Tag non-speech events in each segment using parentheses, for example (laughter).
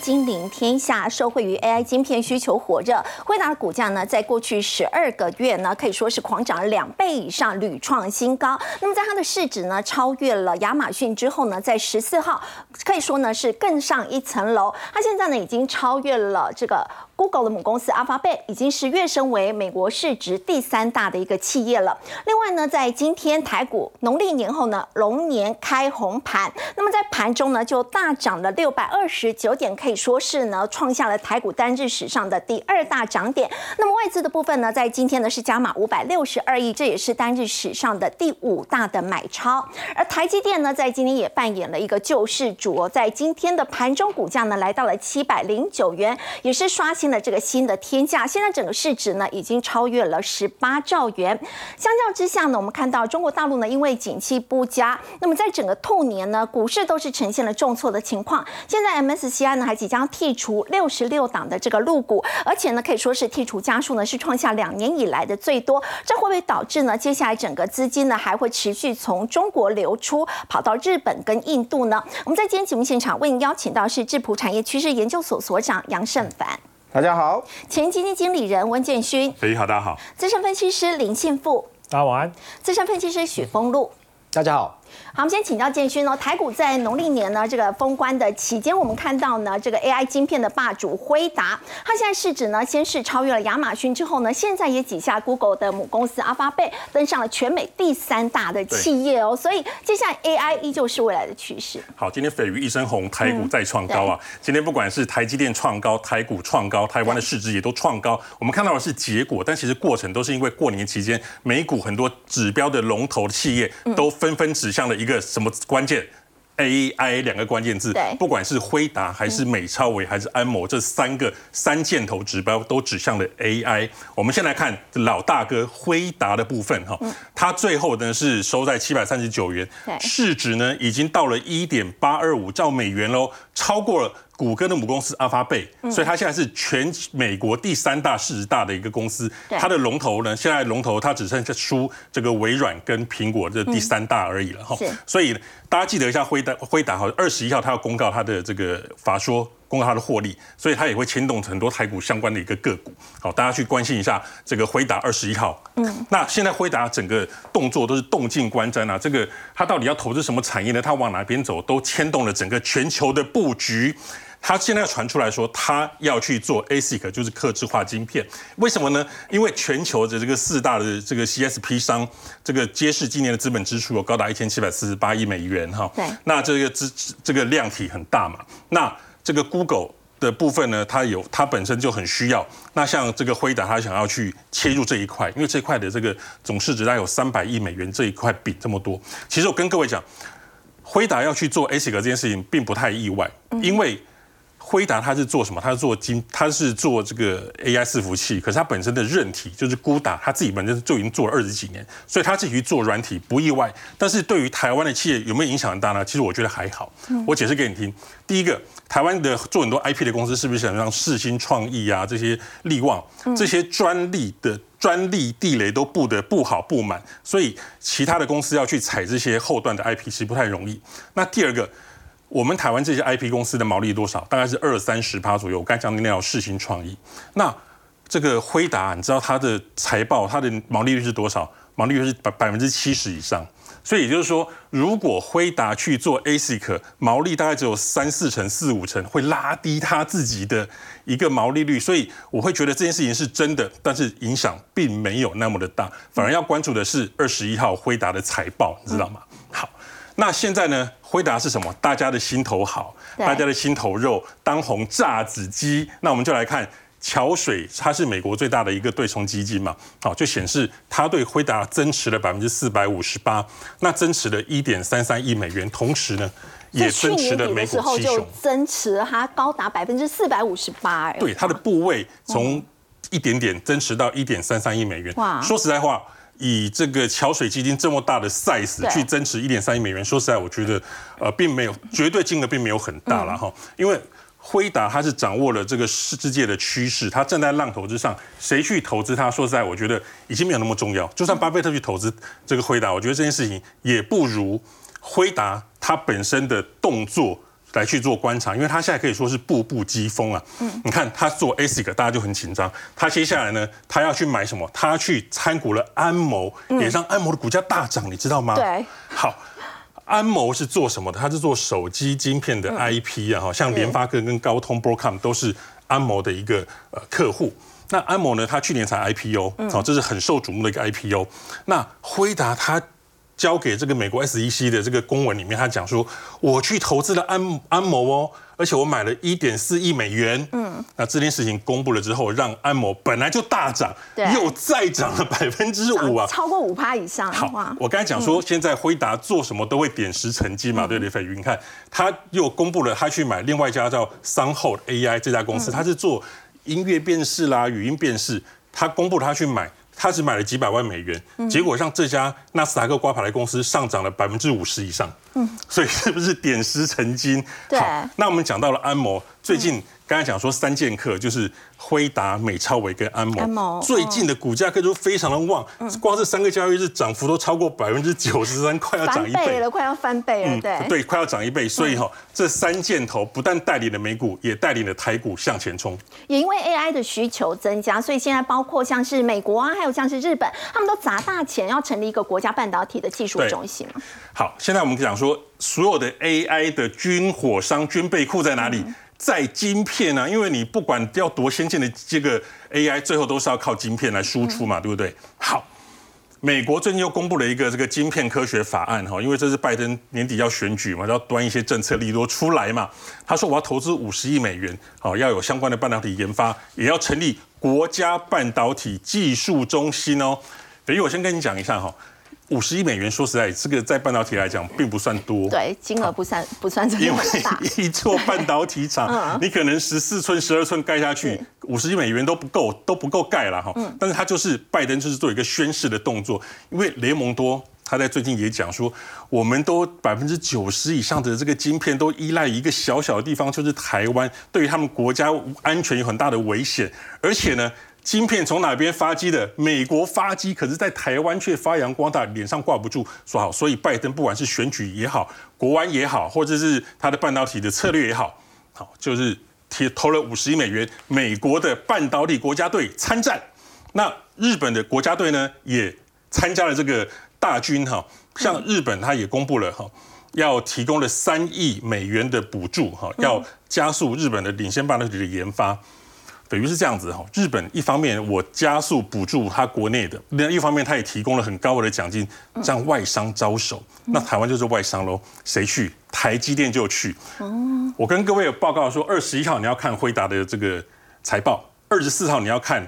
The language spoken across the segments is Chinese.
金陵天下，受惠于 AI 晶片需求火热，辉达的股价呢，在过去十二个月呢，可以说是狂涨了两倍以上，屡创新高。那么在它的市值呢，超越了亚马逊之后呢，在十四号可以说呢是更上一层楼。它现在呢已经超越了这个。Google 的母公司 Alphabet 已经是跃升为美国市值第三大的一个企业了。另外呢，在今天台股农历年后呢，龙年开红盘，那么在盘中呢就大涨了六百二十九点，可以说是呢创下了台股单日史上的第二大涨点。那么外资的部分呢，在今天呢是加码五百六十二亿，这也是单日史上的第五大的买超。而台积电呢，在今天也扮演了一个救世主，在今天的盘中股价呢来到了七百零九元，也是刷新。的这个新的天价，现在整个市值呢已经超越了十八兆元。相较之下呢，我们看到中国大陆呢，因为景气不佳，那么在整个兔年呢，股市都是呈现了重挫的情况。现在 MSCI 呢还即将剔除六十六档的这个入股，而且呢可以说是剔除家数呢是创下两年以来的最多。这会不会导致呢接下来整个资金呢还会持续从中国流出，跑到日本跟印度呢？我们在今天节目现场为您邀请到是智普产业趋势研究所所长杨胜凡。大家好，前基金经理人温建勋，大家好，大家好，资深分析师林信富，大家晚安，资深分析师许峰路，大家好。好，我们先请教建勋哦。台股在农历年呢这个封关的期间，我们看到呢这个 AI 晶片的霸主辉达，它现在市值呢先是超越了亚马逊，之后呢现在也挤下 Google 的母公司阿发贝，登上了全美第三大的企业哦。所以接下来 AI 依旧是未来的趋势。好，今天飞鱼一身红，台股再创高啊！今天不管是台积电创高，台股创高，台湾的市值也都创高。我们看到的是结果，但其实过程都是因为过年期间美股很多指标的龙头的企业都纷纷指向了。一个什么关键？AI 两个关键字，不管是辉达还是美超维还是安谋，这三个三箭头指标都指向了 AI。我们先来看老大哥辉达的部分哈，它最后呢是收在七百三十九元，市值呢已经到了一点八二五兆美元喽，超过了。谷歌的母公司阿发贝，所以它现在是全美国第三大市值大的一个公司。它的龙头呢，现在龙头它只剩下输这个微软跟苹果这第三大而已了哈。所以大家记得一下辉达，辉达好，二十一号它要公告它的这个法说。公告它的获利，所以它也会牵动很多台股相关的一个个股。好，大家去关心一下这个辉达二十一号。嗯，那现在辉达整个动作都是动静观瞻啊，这个它到底要投资什么产业呢？它往哪边走，都牵动了整个全球的布局。它现在传出来说，他要去做 ASIC，就是刻制化晶片。为什么呢？因为全球的这个四大的这个 CSP 商，这个揭示今年的资本支出有高达一千七百四十八亿美元哈。对。那这个资这个量体很大嘛？那这个 Google 的部分呢，它有它本身就很需要。那像这个辉达，它想要去切入这一块，因为这块的这个总市值大概有三百亿美元，这一块比这么多。其实我跟各位讲，辉达要去做 ASIC 这件事情，并不太意外，因为。辉达它是做什么？它是做晶，它是做这个 AI 伺服器。可是它本身的韧体就是孤打，它自己本身就已经做了二十几年，所以它自己去做软体不意外。但是对于台湾的企业有没有影响很大呢？其实我觉得还好。我解释给你听。第一个，台湾的做很多 IP 的公司，是不是想让世新创意啊这些力旺这些专利的专利地雷都布的不好布满，所以其他的公司要去踩这些后段的 IP 其实不太容易。那第二个。我们台湾这些 IP 公司的毛利多少？大概是二三十趴左右。我刚讲的那条世新创意，那这个辉达，你知道它的财报，它的毛利率是多少？毛利率是百百分之七十以上。所以也就是说，如果辉达去做 ASIC，毛利大概只有三四成、四五成，会拉低它自己的一个毛利率。所以我会觉得这件事情是真的，但是影响并没有那么的大。反而要关注的是二十一号辉达的财报，你知道吗？那现在呢？辉达是什么？大家的心头好，大家的心头肉，当红炸子鸡。那我们就来看桥水，它是美国最大的一个对冲基金嘛，好，就显示它对辉达增持了百分之四百五十八，那增持了一点三三亿美元，同时呢，也增持了美股七雄，增持它高达百分之四百五十八，对，它的部位从一点点增持到一点三三亿美元。哇，说实在话。以这个桥水基金这么大的 size 去增持一点三亿美元，说实在，我觉得呃，并没有绝对金额并没有很大了哈。因为辉达它是掌握了这个世界的趋势，它站在浪头之上，谁去投资它，说实在，我觉得已经没有那么重要。就算巴菲特去投资这个辉达，我觉得这件事情也不如辉达它本身的动作。来去做观察，因为他现在可以说是步步疾风啊。嗯，你看他做 ASIC，大家就很紧张。他接下来呢，他要去买什么？他去参股了安谋，也让安谋的股价大涨，你知道吗？对。好，安谋是做什么的？他是做手机晶片的 IP 啊，哈，像联发科跟高通、Broadcom 都是安谋的一个呃客户。那安谋呢，他去年才 IPO，好，这是很受瞩目的一个 IPO。那辉达他。交给这个美国 SEC 的这个公文里面，他讲说，我去投资了安安谋哦，而且我买了一点四亿美元。嗯，那这件事情公布了之后，让安谋本来就大涨，又再涨了百分之五啊，超过五趴以上。好，我刚才讲说，现在辉达做什么都会点石成金嘛，对不对？飞宇，你看他又公布了，他去买另外一家叫 SunHold AI 这家公司，他是做音乐辨识啦、语音辨识，他公布他去买。他只买了几百万美元，结果让这家纳斯达克挂牌的公司上涨了百分之五十以上，嗯，所以是不是点石成金？对，那我们讲到了安谋，最近。刚才讲说三剑客就是辉达、美超伟跟安谋，最近的股价可以说非常的旺，光这三个交易日涨幅都超过百分之九十三，快要涨一倍了，快要翻倍了，对。对，快要涨一倍，所以哈，这三箭头不但带领了美股，也带领了台股向前冲。也因为 AI 的需求增加，所以现在包括像是美国啊，还有像是日本，他们都砸大钱要成立一个国家半导体的技术中心好，现在我们讲说，所有的 AI 的军火商、军备库在哪里？在晶片啊，因为你不管要多先进的这个 AI，最后都是要靠晶片来输出嘛，对不对？好，美国最近又公布了一个这个晶片科学法案哈，因为这是拜登年底要选举嘛，要端一些政策利多出来嘛。他说我要投资五十亿美元，好，要有相关的半导体研发，也要成立国家半导体技术中心哦。等于我先跟你讲一下哈。五十亿美元，说实在，这个在半导体来讲并不算多。对，金额不算不算这么大。(laughs) 一座半导体厂，你可能十四寸、十二寸盖下去，五十亿美元都不够，都不够盖了哈。但是他就是拜登，就是做一个宣誓的动作，因为雷蒙多他在最近也讲说，我们都百分之九十以上的这个晶片都依赖一个小小的地方，就是台湾，对于他们国家安全有很大的危险，而且呢。晶片从哪边发机的？美国发机，可是在台湾却发扬光大，脸上挂不住。说好，所以拜登不管是选举也好，国安也好，或者是他的半导体的策略也好，好就是贴投了五十亿美元，美国的半导体国家队参战。那日本的国家队呢，也参加了这个大军哈。像日本，他也公布了哈，要提供了三亿美元的补助哈，要加速日本的领先半导体的研发。等于是这样子哈，日本一方面我加速补助他国内的，另一方面他也提供了很高额的奖金，让外商招手。那台湾就是外商喽，谁去？台积电就去。哦，我跟各位有报告说，二十一号你要看辉达的这个财报，二十四号你要看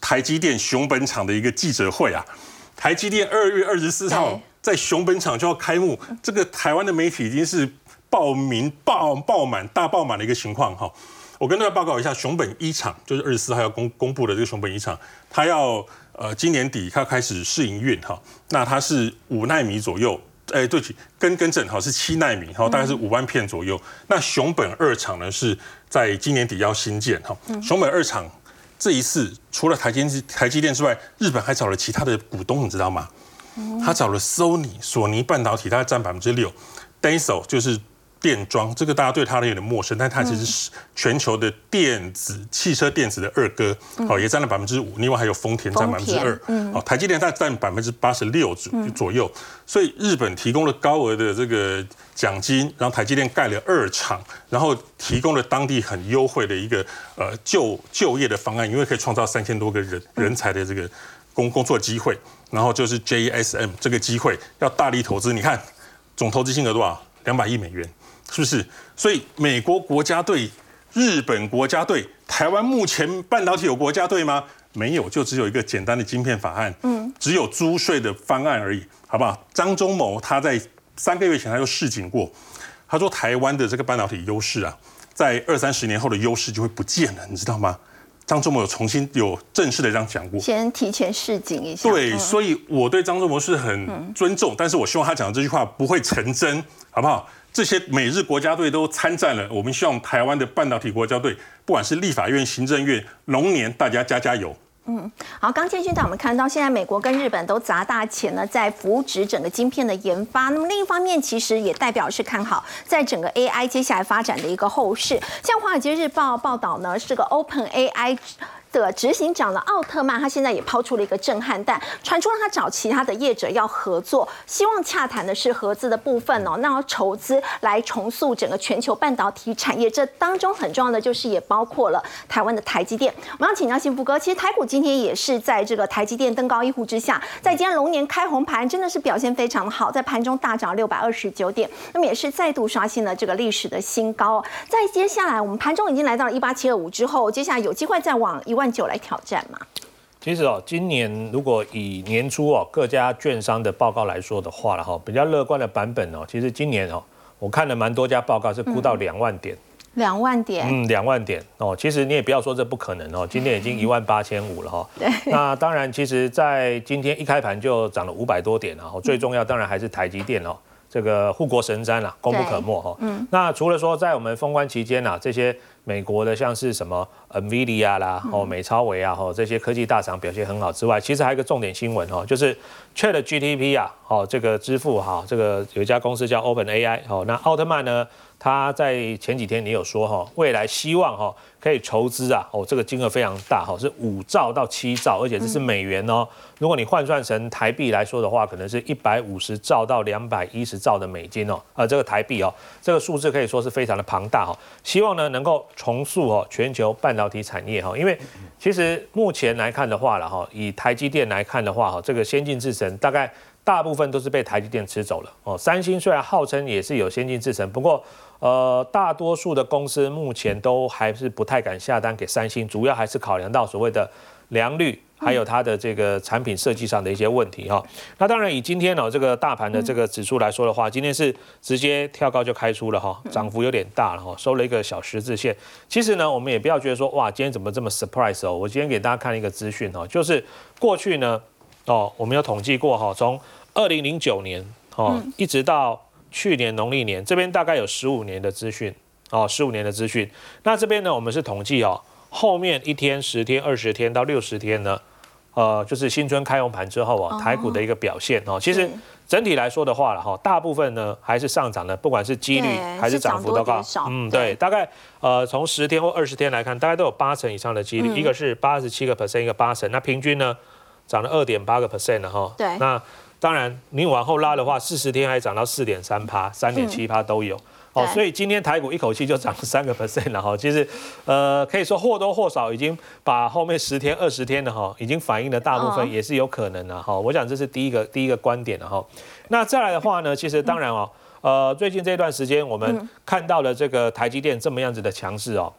台积电熊本厂的一个记者会啊。台积电二月二十四号在熊本厂就要开幕，这个台湾的媒体已经是报名爆爆满、大爆满的一个情况哈。我跟大家报告一下，熊本一厂就是二十四号要公公布的这个熊本一厂，它要呃今年底它开始试营运哈，那它是五纳米左右，哎对不起，跟跟正好是七纳米，哈，大概是五万片左右。那熊本二厂呢是在今年底要新建哈，熊本二厂这一次除了台积台积电之外，日本还找了其他的股东，你知道吗？他找了 Sony 索尼半导体，它占百分之六，Denso 就是。电装这个大家对它有点陌生，但它其实是全球的电子汽车电子的二哥，好也占了百分之五，另外还有丰田占百分之二，好台积电它占百分之八十六左左右，所以日本提供了高额的这个奖金，然后台积电盖了二厂，然后提供了当地很优惠的一个呃就就业的方案，因为可以创造三千多个人人才的这个工工作机会，然后就是 JSM 这个机会要大力投资，你看总投资金额多少？两百亿美元。是不是？所以美国国家队、日本国家队、台湾目前半导体有国家队吗？没有，就只有一个简单的晶片法案，嗯，只有租税的方案而已，好不好？张忠谋他在三个月前他就示警过，他说台湾的这个半导体优势啊，在二三十年后的优势就会不见了，你知道吗？张忠谋有重新有正式的这样讲过，先提前示警一下。对，所以我对张忠谋是很尊重，但是我希望他讲的这句话不会成真，好不好？这些美日国家队都参战了，我们希望台湾的半导体国家队，不管是立法院、行政院、龙年，大家加加油。嗯，好，刚建军带我们看到，现在美国跟日本都砸大钱呢，在扶植整个晶片的研发。那么另一方面，其实也代表是看好在整个 AI 接下来发展的一个后市。像《华尔街日报》报道呢，是个 Open AI。的执行长的奥特曼，他现在也抛出了一个震撼弹，传出了他找其他的业者要合作，希望洽谈的是合资的部分哦，那要筹资来重塑整个全球半导体产业。这当中很重要的就是也包括了台湾的台积电。我们要请教幸福哥，其实台股今天也是在这个台积电登高一呼之下，在今天龙年开红盘，真的是表现非常的好，在盘中大涨六百二十九点，那么也是再度刷新了这个历史的新高。在接下来，我们盘中已经来到了一八七二五之后，接下来有机会再往一。九来挑战嘛？其实哦，今年如果以年初哦各家券商的报告来说的话了哈，比较乐观的版本哦，其实今年哦，我看了蛮多家报告是估到两万点，两万点，嗯，两万点哦。其实你也不要说这不可能哦，今天已经一万八千五了哈。对。(laughs) 那当然，其实，在今天一开盘就涨了五百多点了。最重要当然还是台积电哦，这个护国神山啊，功不可没哈。嗯。那除了说在我们封关期间啊，这些。美国的像是什么 Nvidia 啦，哦，美超维啊，哦，这些科技大厂表现很好之外，其实还有一个重点新闻哦，就是 Chat GTP 啊，哦，这个支付哈，这个有一家公司叫 Open AI，哦，那奥特曼呢，他在前几天你有说哈，未来希望哈。可以筹资啊，哦，这个金额非常大哈，是五兆到七兆，而且这是美元哦。如果你换算成台币来说的话，可能是一百五十兆到两百一十兆的美金哦，呃，这个台币哦，这个数字可以说是非常的庞大哈。希望呢能够重塑哦全球半导体产业哈，因为其实目前来看的话了哈，以台积电来看的话哈，这个先进制程大概大部分都是被台积电吃走了哦。三星虽然号称也是有先进制程，不过。呃，大多数的公司目前都还是不太敢下单给三星，主要还是考量到所谓的良率，还有它的这个产品设计上的一些问题哈。那当然，以今天呢这个大盘的这个指数来说的话，今天是直接跳高就开出了哈，涨幅有点大了哈，收了一个小十字线。其实呢，我们也不要觉得说哇，今天怎么这么 surprise 哦。我今天给大家看一个资讯哦，就是过去呢哦，我们有统计过哈，从二零零九年哦一直到。去年农历年这边大概有十五年的资讯哦，十五年的资讯。那这边呢，我们是统计哦，后面一天、十天、二十天到六十天呢，呃，就是新春开红盘之后啊，台股的一个表现哦。其实整体来说的话了哈，大部分呢还是上涨的，不管是几率还是涨幅都高。嗯，对，大概呃从十天或二十天来看，大概都有八成以上的几率，一个是八十七个 percent，一个八成，那平均呢涨了二点八个 percent 了哈。对，那。当然，你往后拉的话，四十天还涨到四点三趴、三点七趴都有哦。所以今天台股一口气就涨了三个 percent 了哈。其实，呃，可以说或多或少已经把后面十天、二十天的哈，已经反映了大部分，也是有可能的哈。我想这是第一个第一个观点了哈。那再来的话呢，其实当然哦，呃，最近这段时间我们看到了这个台积电这么样子的强势哦。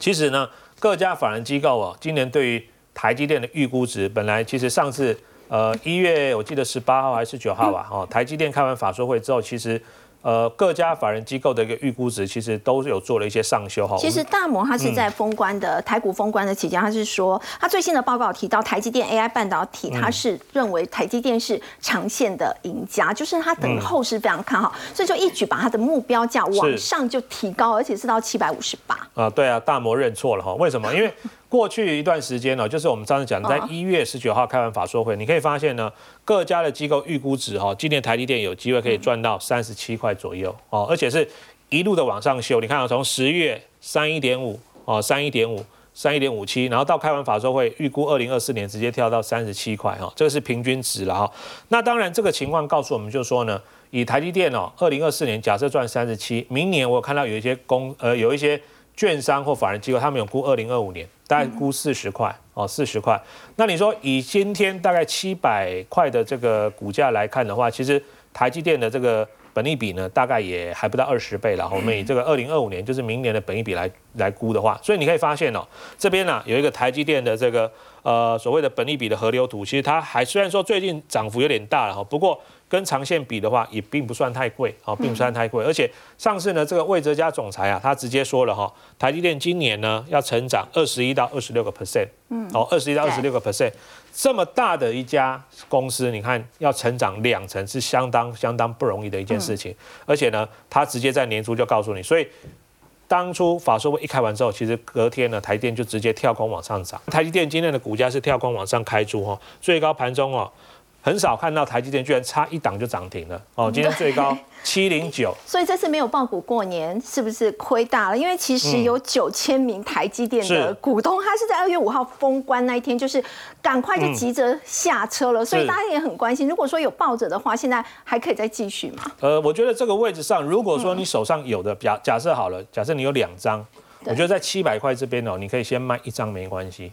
其实呢，各家法人机构哦，今年对于台积电的预估值，本来其实上次。呃，一月我记得十八号还是九号吧，哦，台积电开完法说会之后，其实。呃，各家法人机构的一个预估值，其实都有做了一些上修哈。其实大摩他是在封关的台股封关的期间，他是说，他最新的报告提到台积电 AI 半导体，它是认为台积电是长线的赢家，就是他等后市非常看好，所以就一举把它的目标价往上就提高，而且是到七百五十八。啊，对啊，大摩认错了哈，为什么？因为过去一段时间呢，就是我们上次讲，在一月十九号开完法说会，你可以发现呢。各家的机构预估值哈，今年台积电有机会可以赚到三十七块左右哦，而且是一路的往上修。你看啊，从十月三一点五哦，三一点五，三一点五七，然后到开完法说会预估二零二四年直接跳到三十七块哈，这个是平均值了哈。那当然这个情况告诉我们就说呢，以台积电哦，二零二四年假设赚三十七，明年我看到有一些公呃有一些券商或法人机构他们有估二零二五年。大概估四十块哦，四十块。那你说以今天大概七百块的这个股价来看的话，其实台积电的这个本利比呢，大概也还不到二十倍了。我们以这个二零二五年，就是明年的本利比来来估的话，所以你可以发现哦，这边呢有一个台积电的这个呃所谓的本利比的河流图，其实它还虽然说最近涨幅有点大了哈，不过。跟长线比的话，也并不算太贵，啊，并不算太贵。而且上次呢，这个魏哲家总裁啊，他直接说了哈，台积电今年呢要成长二十一到二十六个 percent，嗯，哦，二十一到二十六个 percent，这么大的一家公司，你看要成长两成是相当相当不容易的一件事情。而且呢，他直接在年初就告诉你，所以。当初法说会一开完之后，其实隔天呢，台电就直接跳空往上涨。台积电今天的股价是跳空往上开出哈，最高盘中哦。很少看到台积电居然差一档就涨停了。哦，今天最高七零九，(laughs) 所以这次没有爆股过年是不是亏大了？因为其实有九千名台积电的股东，他是在二月五号封关那一天，就是赶快就急着下车了，所以大家也很关心。如果说有抱着的话，现在还可以再继续吗？呃，我觉得这个位置上，如果说你手上有的，假假设好了，假设你有两张，我觉得在七百块这边哦，你可以先卖一张没关系，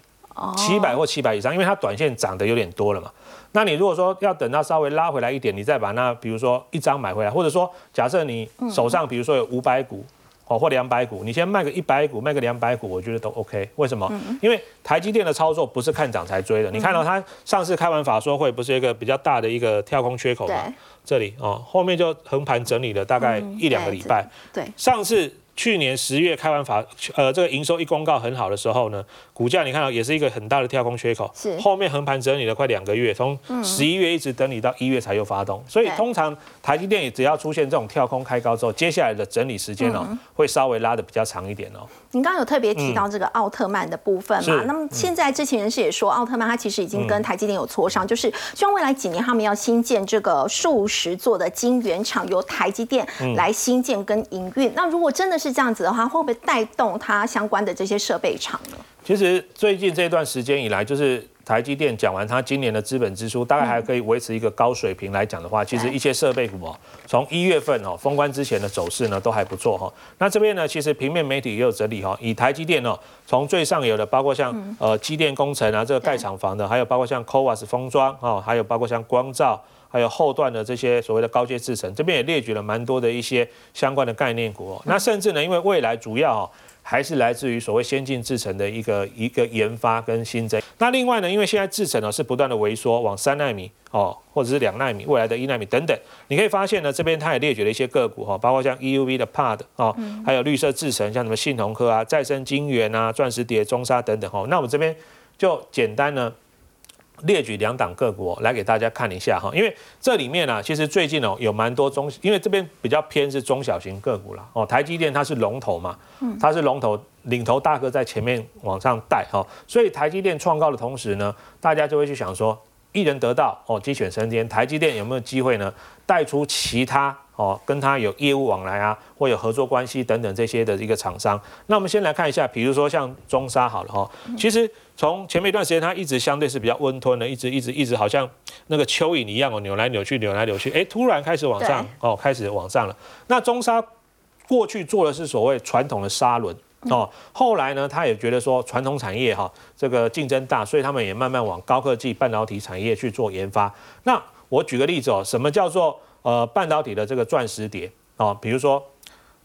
七百或七百以上，因为它短线涨得有点多了嘛。那你如果说要等它稍微拉回来一点，你再把那比如说一张买回来，或者说假设你手上比如说有五百股哦或两百股，你先卖个一百股，卖个两百股，我觉得都 OK。为什么？因为台积电的操作不是看涨才追的。你看到它上次开完法说会，不是一个比较大的一个跳空缺口吗？这里哦，后面就横盘整理了大概一两个礼拜。对，上次。去年十月开完法，呃，这个营收一公告很好的时候呢，股价你看到也是一个很大的跳空缺口，是。后面横盘整理了快两个月，从十一月一直整理到一月才又发动，所以通常台积电也只要出现这种跳空开高之后，接下来的整理时间哦，会稍微拉的比较长一点哦。您刚刚有特别提到这个奥特曼的部分嘛？那么现在知情人士也说，奥特曼他其实已经跟台积电有磋商，就是希望未来几年他们要新建这个数十座的晶圆厂，由台积电来新建跟营运。那如果真的是这样子的话，会不会带动它相关的这些设备厂呢？其实最近这段时间以来，就是。台积电讲完，它今年的资本支出大概还可以维持一个高水平来讲的话，其实一些设备股哦，从一月份哦封关之前的走势呢都还不错哈。那这边呢，其实平面媒体也有整理哈，以台积电哦，从最上游的，包括像呃机电工程啊，这个盖厂房的，还有包括像 CoWAS 封装哦，还有包括像光照，还有后段的这些所谓的高阶制程，这边也列举了蛮多的一些相关的概念股哦。那甚至呢，因为未来主要哦。还是来自于所谓先进制程的一个一个研发跟新增。那另外呢，因为现在制程呢是不断的萎缩，往三纳米哦，或者是两纳米，未来的一纳米等等，你可以发现呢，这边它也列举了一些个股哈，包括像 EUV 的 PAD 哦，还有绿色制程，像什么信鸿科啊、再生晶圆啊、钻石碟、中沙等等哈。那我们这边就简单呢。列举两档个股来给大家看一下哈，因为这里面呢，其实最近哦有蛮多中，因为这边比较偏是中小型个股了哦。台积电它是龙头嘛，它是龙头领头大哥在前面往上带哈，所以台积电创高的同时呢，大家就会去想说，一人得道哦，鸡犬升天，台积电有没有机会呢，带出其他？哦，跟他有业务往来啊，或有合作关系等等这些的一个厂商。那我们先来看一下，比如说像中沙好了哈，其实从前面一段时间，它一直相对是比较温吞的，一直一直一直好像那个蚯蚓一样哦，扭来扭去，扭来扭去，哎，突然开始往上哦，开始往上了。那中沙过去做的是所谓传统的砂轮哦，后来呢，他也觉得说传统产业哈这个竞争大，所以他们也慢慢往高科技半导体产业去做研发。那我举个例子哦，什么叫做？呃，半导体的这个钻石碟啊，比如说，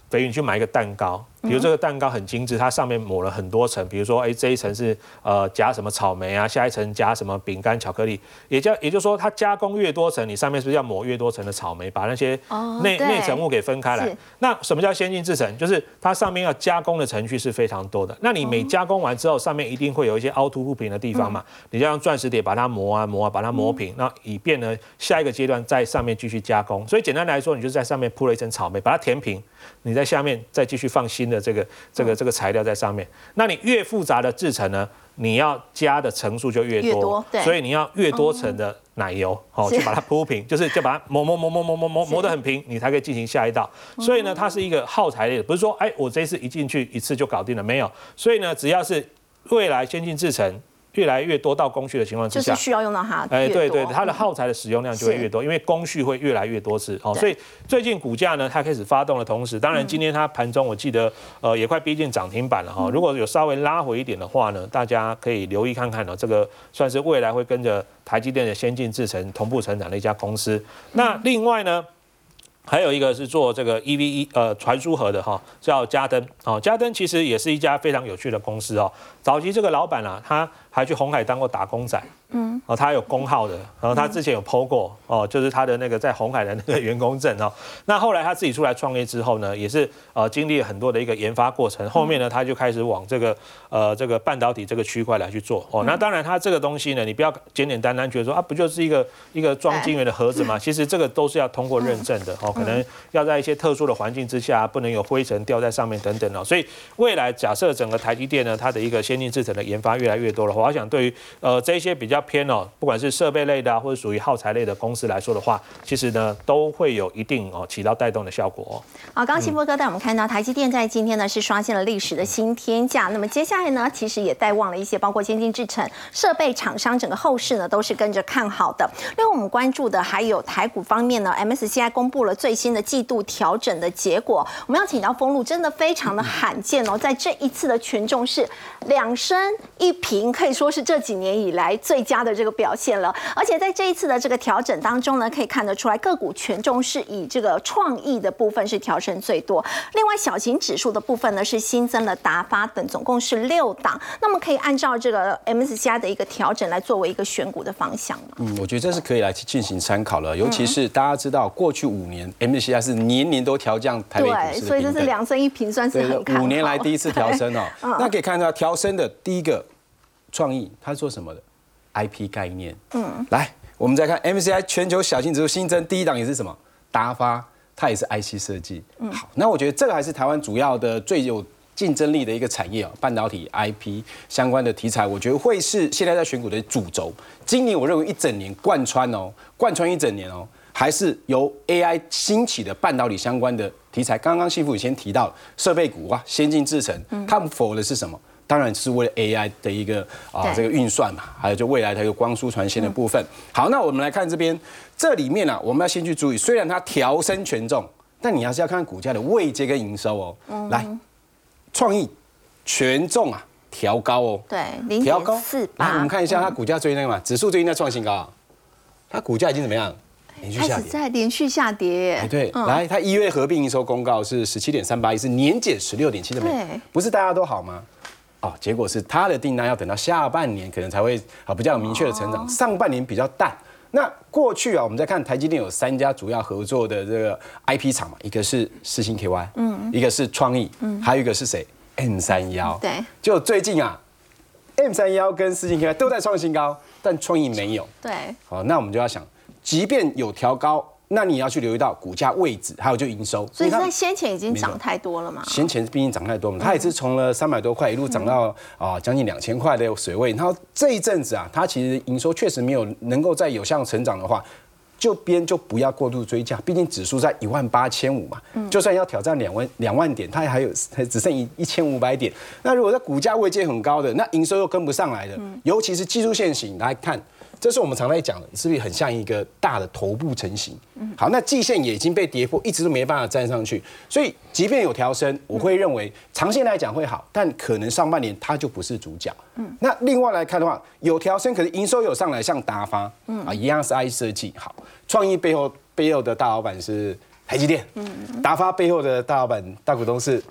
等于你去买一个蛋糕。比如这个蛋糕很精致，它上面抹了很多层，比如说，哎，这一层是呃夹什么草莓啊，下一层夹什么饼干、巧克力，也叫也就是说，它加工越多层，你上面是不是要抹越多层的草莓，把那些内内层物给分开来？那什么叫先进制程？就是它上面要加工的程序是非常多的。那你每加工完之后，上面一定会有一些凹凸不平的地方嘛？你就用钻石碟把它磨啊磨啊，把它磨平，那以便呢下一个阶段在上面继续加工。所以简单来说，你就在上面铺了一层草莓，把它填平，你在下面再继续放新的。的这个这个这个材料在上面，那你越复杂的制成呢，你要加的层数就越多，所以你要越多层的奶油，哦，去把它铺平，就是就把它磨磨磨磨磨磨磨磨得很平，你才可以进行下一道。所以呢，它是一个耗材类的，不是说哎，我这次一进去一次就搞定了，没有。所以呢，只要是未来先进制成。越来越多到工序的情况之下，就是需要用到它。哎，对对，它的耗材的使用量就会越多，因为工序会越来越多次。哦，所以最近股价呢，它开始发动的同时，当然今天它盘中我记得，呃，也快逼近涨停板了哈。如果有稍微拉回一点的话呢，大家可以留意看看哦，这个算是未来会跟着台积电的先进制程同步成长的一家公司。那另外呢？还有一个是做这个 E V E 呃传输盒的哈，叫嘉登哦，嘉登其实也是一家非常有趣的公司哦。早期这个老板啊，他还去红海当过打工仔，嗯，哦，他有工号的，然后他之前有 PO 过哦，就是他的那个在红海的那个员工证哦。那后来他自己出来创业之后呢，也是呃经历了很多的一个研发过程，后面呢他就开始往这个呃这个半导体这个区块来去做哦。那当然他这个东西呢，你不要简简单单觉得说啊，不就是一个一个装晶圆的盒子嘛？其实这个都是要通过认证的哦，可能要在一些特殊的环境之下，不能有灰尘掉在上面等等哦。所以未来假设整个台积电呢，它的一个先进制程的研发越来越多的话，我想对于呃这些比较偏哦，不管是设备类的啊，或者属于耗材类的公司来说的话，其实呢都会有一定哦起到带动的效果哦。好，刚刚新波哥带我们看到台积电在今天呢是刷新了历史的新天价，那么接下来呢其实也带旺了一些包括先进制程设备厂商，整个后市呢都是跟着看好的。另外我们关注的还有台股方面呢，MSCI 公布了最新的季度调整的结果，我们要请到封路，真的非常的罕见哦，在这一次的权重是两升一平，可以说是这几年以来最佳的这个表现了。而且在这一次的这个调整当中呢，可以看得出来个股权重是以这个创意的部分是调升最多。另外小型指数的部分呢是新增了达发等，总共是六档。那么可以按照这个 MSCI 的一个调整来作为一个选股的方向吗？嗯，我觉得这是可以来进行参考了。尤其是大家知道，过去五年 MSCI 是年年都调降台北股市对，所以这是两升一平，算是很看。五年来第一次调升哦。(laughs) 那可以看到调升的第一个创意，他是做什么的？IP 概念。嗯，来，我们再看 MCI 全球小型指数新增第一档也是什么？达发，它也是 IC 设计。嗯，好，那我觉得这个还是台湾主要的最有竞争力的一个产业哦，半导体 IP 相关的题材，我觉得会是现在在选股的主轴。今年我认为一整年贯穿哦，贯穿一整年哦，还是由 AI 兴起的半导体相关的题材。刚刚幸福以前提到设备股啊，先进制程，他们否的是什么？当然是为了 AI 的一个啊这个运算嘛，还有就未来的一个光速传线的部分。好，那我们来看这边，这里面啊，我们要先去注意，虽然它调升权重，但你还是要看股价的位阶跟营收哦。来，创意权重啊调高哦，对，零点四来，我八们。看一下它股价最近那个嘛，指数最近在创新高啊，它股价已经怎么样？连续开始下跌。在连续下跌，哎，对，嗯来，它一月合并营收公告是十七点三八亿，是年减十六点七的美对，不是大家都好吗？哦，结果是它的订单要等到下半年可能才会啊比较有明确的成哦长，上半年比较淡。那过去啊，我们在看台积电有三家主要合作的这个 IP 厂嘛，一个是四星 KY，嗯，一个是创意，嗯，还有一个是谁？M 三幺，对，就最近啊，M 三幺跟四星 KY 都在创新高，但创意没有。对，好，那我们就要想，即便有调高，那你要去留意到股价位置，还有就营收。所以在先前已经涨太多了嘛。先前毕竟涨太多嘛，它也是从了三百多块一路涨到啊将近两千块的水位。然后这一阵子啊，它其实营收确实没有能够再有效成长的话，就边就不要过度追价，毕竟指数在一万八千五嘛，就算要挑战两万两万点，它还有还只剩一一千五百点。那如果在股价位阶很高的，那营收又跟不上来的，尤其是技术线型来看。这是我们常在讲的，是不是很像一个大的头部成型？好，那季线也已经被跌破，一直都没办法站上去，所以即便有调升，我会认为长线来讲会好，但可能上半年它就不是主角。嗯，那另外来看的话，有调升，可是营收有上来，像达发，嗯啊，一样是 I 设计好，创意背后背后的大老板是台积电，嗯，达发背后的大老板大股东是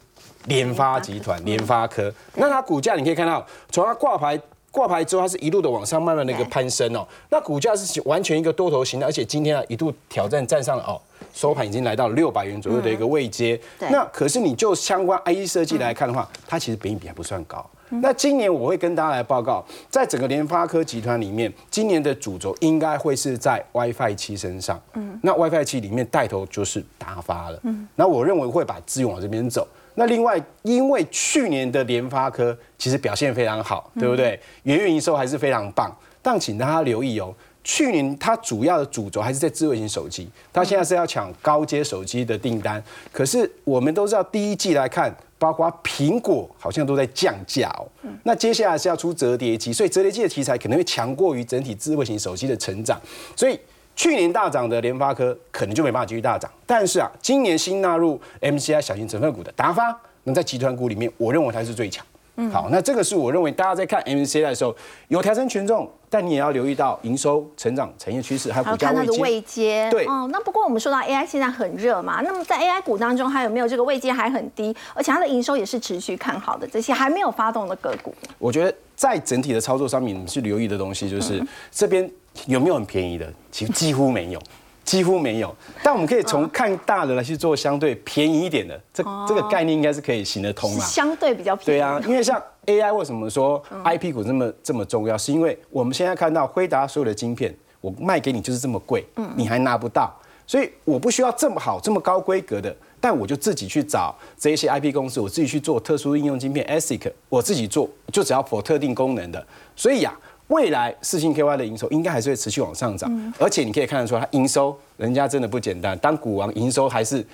联发集团、联发科。那它股价你可以看到，从它挂牌。挂牌之后，它是一路的往上慢慢的一个攀升哦。那股价是完全一个多头型的，而且今天啊一度挑战站上了哦，收盘已经来到六百元左右的一个位阶。对那可是你就相关 IE 设计来看的话，它其实本益比还不算高。那今年我会跟大家来报告，在整个联发科集团里面，今年的主轴应该会是在 WiFi 七身上。嗯，那 WiFi 七里面带头就是达发了。嗯，那我认为会把资源往这边走。那另外，因为去年的联发科其实表现非常好，对不对？元月营收还是非常棒，但请大家留意哦。去年它主要的主轴还是在智慧型手机，它现在是要抢高阶手机的订单。可是我们都知道，第一季来看，包括苹果好像都在降价哦。那接下来是要出折叠机，所以折叠机的题材可能会强过于整体智慧型手机的成长。所以去年大涨的联发科可能就没办法继续大涨。但是啊，今年新纳入 MCI 小型成分股的达发，能在集团股里面，我认为它是最强。嗯好，那这个是我认为大家在看 MCI 的时候有调升权重，但你也要留意到营收、成长、产业趋势，还有股价位还有看它的位阶。阶。对哦，那不过我们说到 AI 现在很热嘛，那么在 AI 股当中，还有没有这个位阶还很低，而且它的营收也是持续看好的这些还没有发动的个股？我觉得在整体的操作上面，你们去留意的东西就是、这边有没有很便宜的，其实几乎没有。几乎没有，但我们可以从看大的来去做相对便宜一点的，这这个概念应该是可以行得通啦。相对比较便宜。对啊，因为像 AI 为什么说 IP 股这么这么重要，是因为我们现在看到辉达所有的晶片，我卖给你就是这么贵，你还拿不到，所以我不需要这么好、这么高规格的，但我就自己去找这一些 IP 公司，我自己去做特殊应用晶片 ASIC，我自己做，就只要 for 特定功能的，所以呀、未来四星 KY 的营收应该还是会持续往上涨，而且你可以看得出来，它营收人家真的不简单，当股王营收还是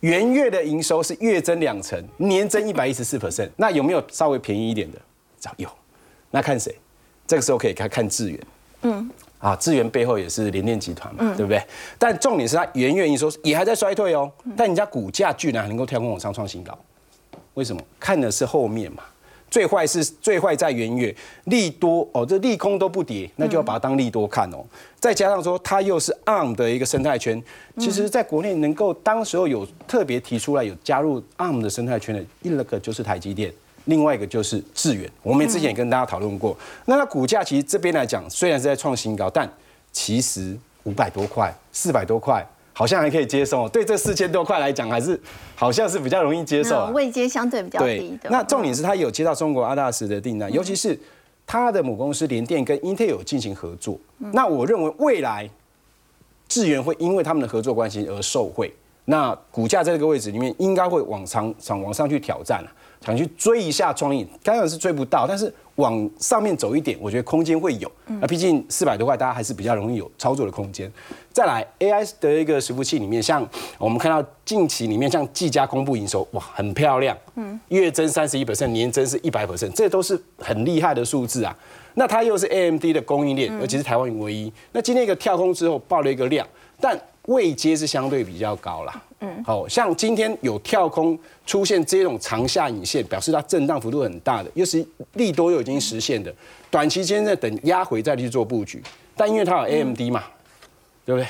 元月的营收是月增两成，年增一百一十四 percent。那有没有稍微便宜一点的？找有。那看谁？这个时候可以看看智源。嗯。啊，智源背后也是联电集团嘛，对不对？但重点是它元月营收也还在衰退哦，但人家股价居然还能够跳空往上创新高，为什么？看的是后面嘛。最坏是最坏在元月，利多哦，这利空都不跌，那就要把它当利多看哦。再加上说它又是 ARM 的一个生态圈，其实在国内能够当时候有特别提出来有加入 ARM 的生态圈的，一个就是台积电，另外一个就是致远。我们之前也跟大家讨论过，那它股价其实这边来讲虽然是在创新高，但其实五百多块、四百多块。好像还可以接受，对这四千多块来讲，还是好像是比较容易接受、啊。那位阶相对比较低的。那重点是他有接到中国阿大斯的订单，尤其是他的母公司联电跟 Intel 有进行合作。那我认为未来智源会因为他们的合作关系而受惠，那股价在这个位置里面应该会往上上往上去挑战啊，想去追一下创意，当然是追不到，但是往上面走一点，我觉得空间会有。那毕竟四百多块，大家还是比较容易有操作的空间。再来 AI 的一个伺服器里面，像我们看到近期里面，像技嘉公布营收，哇，很漂亮，嗯，月增三十一 percent，年增是一百 percent，这都是很厉害的数字啊。那它又是 AMD 的供应链，而且是台湾唯一。那今天一个跳空之后爆了一个量，但位阶是相对比较高啦。嗯，好像今天有跳空出现这种长下影线，表示它震荡幅度很大的，又是利多又已经实现的，短期间在等压回再去做布局。但因为它有 AMD 嘛，对不对？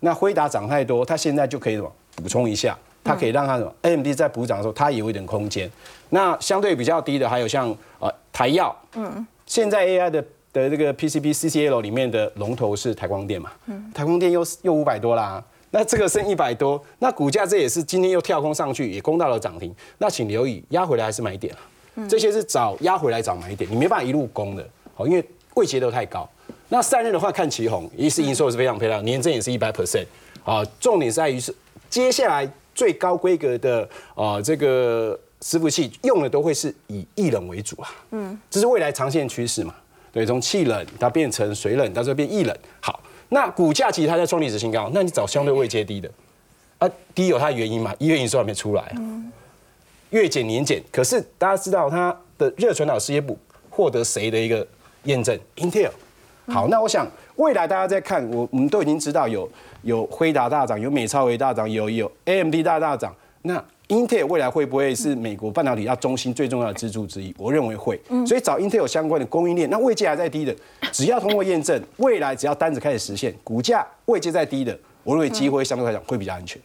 那辉达涨太多，它现在就可以什么补充一下，它可以让它什么 AMD 在补涨的时候，它也有一点空间。那相对比较低的还有像呃台药，嗯，现在 AI 的的这个 PCB CCL 里面的龙头是台光电嘛，嗯，台光电又又五百多啦。那这个剩一百多，那股价这也是今天又跳空上去，也攻到了涨停。那请留意，压回来还是买点啊。这些是找压回来找买点，你没办法一路攻的，好，因为位阶都太高。那散热的话，看旗宏，一是营收是非常漂亮，年增也是一百 percent，啊，重点在于是接下来最高规格的啊这个伺服器用的都会是以液冷为主啊，嗯，这是未来长线趋势嘛，对，从气冷它变成水冷，到最后变液冷，好，那股价其实它在创历史新高，那你找相对位阶低的，啊，低有它的原因嘛，一月营收还没出来，月减年减，可是大家知道它的热传导事业部获得谁的一个验证？Intel。好，那我想未来大家在看，我我们都已经知道有有辉达大涨，有美超微大涨，有有 AMD 大大涨。那 Intel 未来会不会是美国半导体要中心最重要的支柱之一？我认为会。所以找 Intel 相关的供应链，那位阶还在低的，只要通过验证，未来只要单子开始实现，股价位阶在低的，我认为机会相对来讲会比较安全。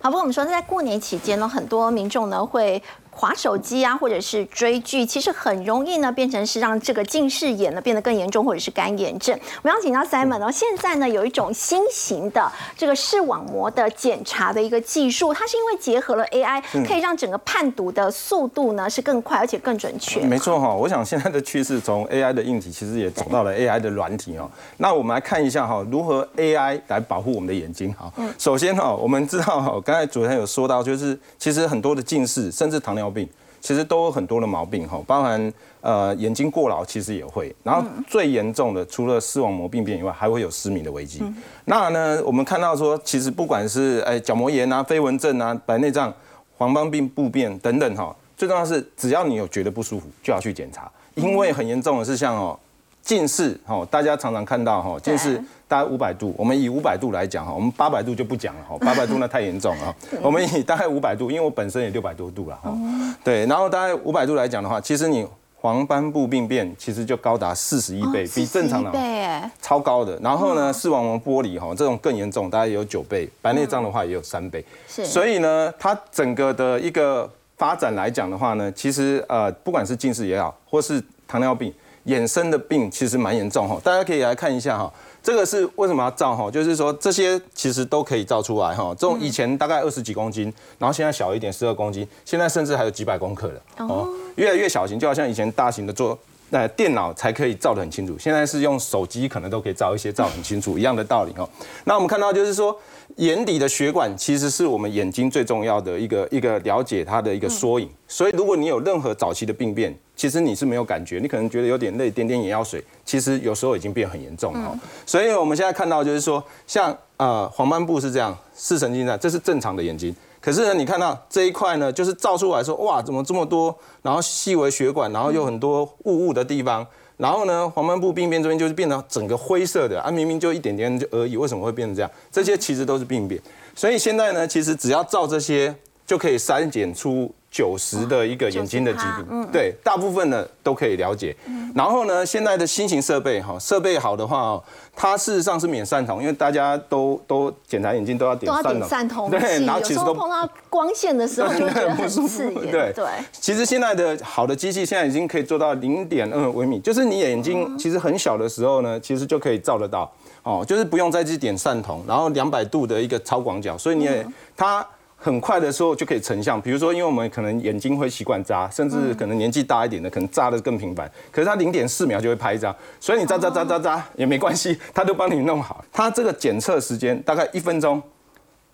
好，不过我们说在过年期间呢，很多民众呢会划手机啊，或者是追剧，其实很容易呢变成是让这个近视眼呢变得更严重，或者是干眼症。我们要请教 Simon 哦，现在呢有一种新型的这个视网膜的检查的一个技术，它是因为结合了 AI，可以让整个判读的速度呢是更快而且更准确。没错哈，我想现在的趋势从 (laughs) AI 的硬体其实也走到了 AI 的软体哦。那我们来看一下哈，如何 AI 来保护我们的眼睛哈。首先哈，我们知道哈，刚才主持人有说到，就是其实很多的近视甚至糖尿病。其实都有很多的毛病哈，包含呃眼睛过劳其实也会，然后最严重的除了视网膜病变以外，还会有失明的危机。那呢，我们看到说，其实不管是哎角膜炎啊、飞蚊症啊、白内障、黄斑病病变等等哈，最重要是只要你有觉得不舒服，就要去检查，因为很严重的是像哦近视，哈，大家常常看到哈，近视大概五百度。我们以五百度来讲哈，我们八百度就不讲了哈，(laughs) 八百度那太严重了。我们以大概五百度，因为我本身也六百多度了哈。对，然后大概五百度来讲的话，其实你黄斑部病变其实就高达四十一倍，比正常的超高的。然后呢，视网膜剥离哈，这种更严重，大概有九倍。白内障的话也有三倍。是，所以呢，它整个的一个发展来讲的话呢，其实呃，不管是近视也好，或是糖尿病。衍生的病其实蛮严重哈，大家可以来看一下哈，这个是为什么要照哈？就是说这些其实都可以照出来哈。这种以前大概二十几公斤，然后现在小一点，十二公斤，现在甚至还有几百公克的哦，越来越小型，就好像以前大型的做那电脑才可以照得很清楚，现在是用手机可能都可以照一些照很清楚一样的道理哦。那我们看到就是说。眼底的血管其实是我们眼睛最重要的一个一个了解它的一个缩影，所以如果你有任何早期的病变，其实你是没有感觉，你可能觉得有点累，点点眼药水，其实有时候已经变很严重了。所以我们现在看到就是说，像呃黄斑部是这样，视神经在，这是正常的眼睛，可是呢，你看到这一块呢，就是照出来说，哇，怎么这么多，然后细微血管，然后有很多雾雾的地方。然后呢，黄斑部病变这边就是变成整个灰色的啊，明明就一点点就而已，为什么会变成这样？这些其实都是病变。所以现在呢，其实只要照这些就可以筛检出九十的一个眼睛的疾病。对，大部分呢都可以了解。然后呢，现在的新型设备哈，设备好的话。它事实上是免散瞳，因为大家都都检查眼睛都要点散瞳，对，然后其实都碰到光线的时候 (laughs) 就觉得很刺眼。对对，其实现在的好的机器现在已经可以做到零点二微米，就是你眼睛其实很小的时候呢，其实就可以照得到哦，就是不用再去点散瞳，然后两百度的一个超广角，所以你也它。很快的时候就可以成像，比如说，因为我们可能眼睛会习惯眨，甚至可能年纪大一点的，可能眨的更频繁。可是它零点四秒就会拍一张，所以你眨眨眨眨眨也没关系，它都帮你弄好。它这个检测时间大概一分钟，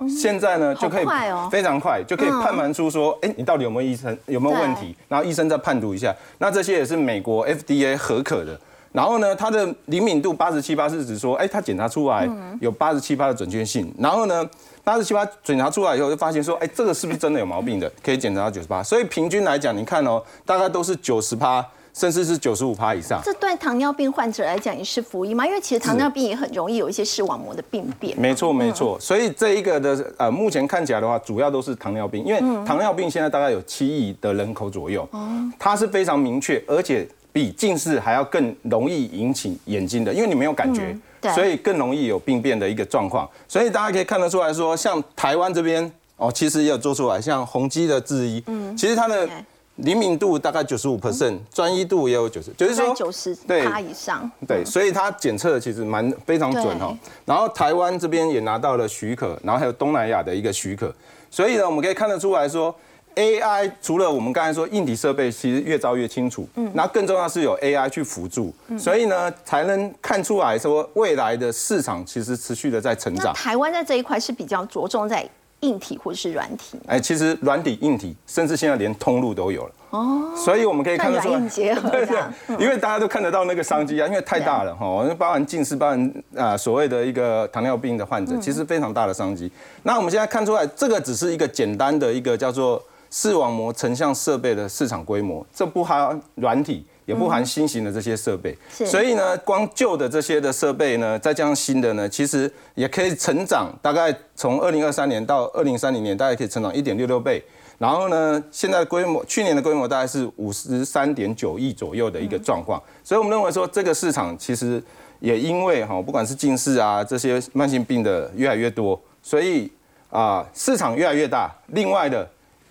现在呢就可以非常快，就可以判断出说，哎，你到底有没有医生有没有问题，然后医生再判读一下。那这些也是美国 FDA 合可的。然后呢，它的灵敏度八十七八是指说，哎，它检查出来有八十七八的准确性。然后呢，八十七八检查出来以后，就发现说，哎，这个是不是真的有毛病的？可以检查到九十八。所以平均来讲，你看哦，大概都是九十八，甚至是九十五趴以上。这对糖尿病患者来讲也是福音吗？因为其实糖尿病也很容易有一些视网膜的病变。没错，没错。所以这一个的呃，目前看起来的话，主要都是糖尿病，因为糖尿病现在大概有七亿的人口左右，它是非常明确，而且。比近视还要更容易引起眼睛的，因为你没有感觉，所以更容易有病变的一个状况。所以大家可以看得出来说，像台湾这边哦，其实也有做出来，像宏基的智医，嗯，其实它的灵敏度大概九十五 percent，专一度也有九十，就是说九十对。以上，对，所以它检测其实蛮非常准哦。然后台湾这边也拿到了许可，然后还有东南亚的一个许可，所以呢，我们可以看得出来说。AI 除了我们刚才说硬体设备，其实越照越清楚，嗯，那更重要是有 AI 去辅助，所以呢，才能看出来说未来的市场其实持续的在成长。台湾在这一块是比较着重在硬体或者是软体？哎，其实软体、硬体，甚至现在连通路都有了哦。所以我们可以看得出来，结合 (laughs) 对因为大家都看得到那个商机啊，因为太大了哈，包含近视、包含啊所谓的一个糖尿病的患者，其实非常大的商机。那我们现在看出来，这个只是一个简单的一个叫做。视网膜成像设备的市场规模，这不含软体，也不含新型的这些设备。所以呢，光旧的这些的设备呢，再加上新的呢，其实也可以成长，大概从二零二三年到二零三零年，大概可以成长一点六六倍。然后呢，现在的规模，去年的规模大概是五十三点九亿左右的一个状况。所以我们认为说，这个市场其实也因为哈，不管是近视啊这些慢性病的越来越多，所以啊，市场越来越大。另外的。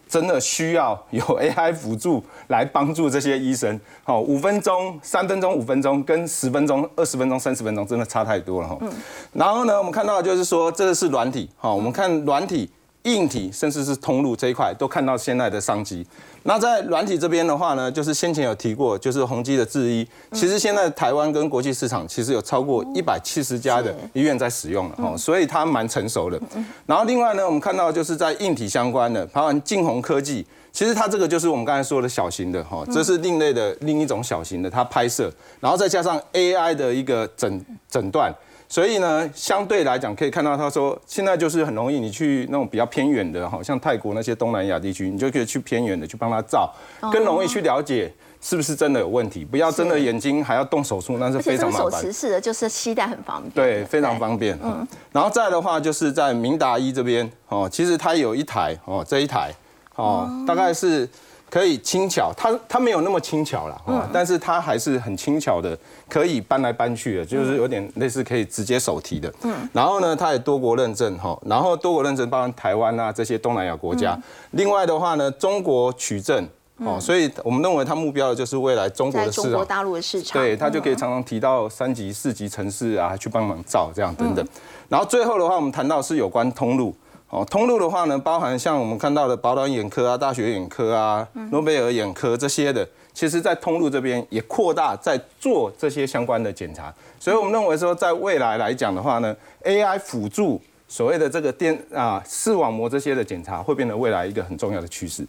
真的需要有 (laughs) AI 辅助来帮助这些医生。好，五分钟、三分钟、五分钟，跟十分钟、二十分钟、三十分钟，真的差太多了哈。嗯。然后呢，我们看到就是说，这个是软体。好，我们看软体。硬体甚至是通路这一块都看到现在的商机。那在软体这边的话呢，就是先前有提过，就是宏基的智医，其实现在台湾跟国际市场其实有超过一百七十家的医院在使用了哈，所以它蛮成熟的。然后另外呢，我们看到就是在硬体相关的，包含晋宏科技，其实它这个就是我们刚才说的小型的哈，这是另类的另一种小型的，它拍摄，然后再加上 AI 的一个诊诊断，所以呢，相对来讲可以看到，他说现在就是很容易，你去那种比较偏远的，好像泰国那些东南亚地区，你就可以去偏远的去帮他照，更容易去了解是不是真的有问题，不要真的眼睛还要动手术，那是非常麻烦。持式的，就是携带很方便，对，非常方便。嗯，然后再的话就是在明达医这边哦，其实它有一台哦，这一台哦，大概是可以轻巧，它它没有那么轻巧了嗯，但是它还是很轻巧的，可以搬来搬去的，就是有点类似可以直接手提的。嗯，然后呢，它也多国认证哈，然后多国认证包含台湾啊这些东南亚国家。另外的话呢，中国取证。哦，所以我们认为它目标的就是未来中国的市场。中国大陆的市场，对，它就可以嗯常常提到三级、四级城市啊，去帮忙造这样等等。然后最后的话，我们谈到是有关通路。哦，通路的话呢，包含像我们看到的宝岛眼科啊、大学眼科啊、诺贝尔眼科这些的，其实在通路这边也扩大在做这些相关的检查。所以我们认为说，在未来来讲的话呢，AI 辅助所谓的这个电啊视网膜这些的检查，会变得未来一个很重要的趋势。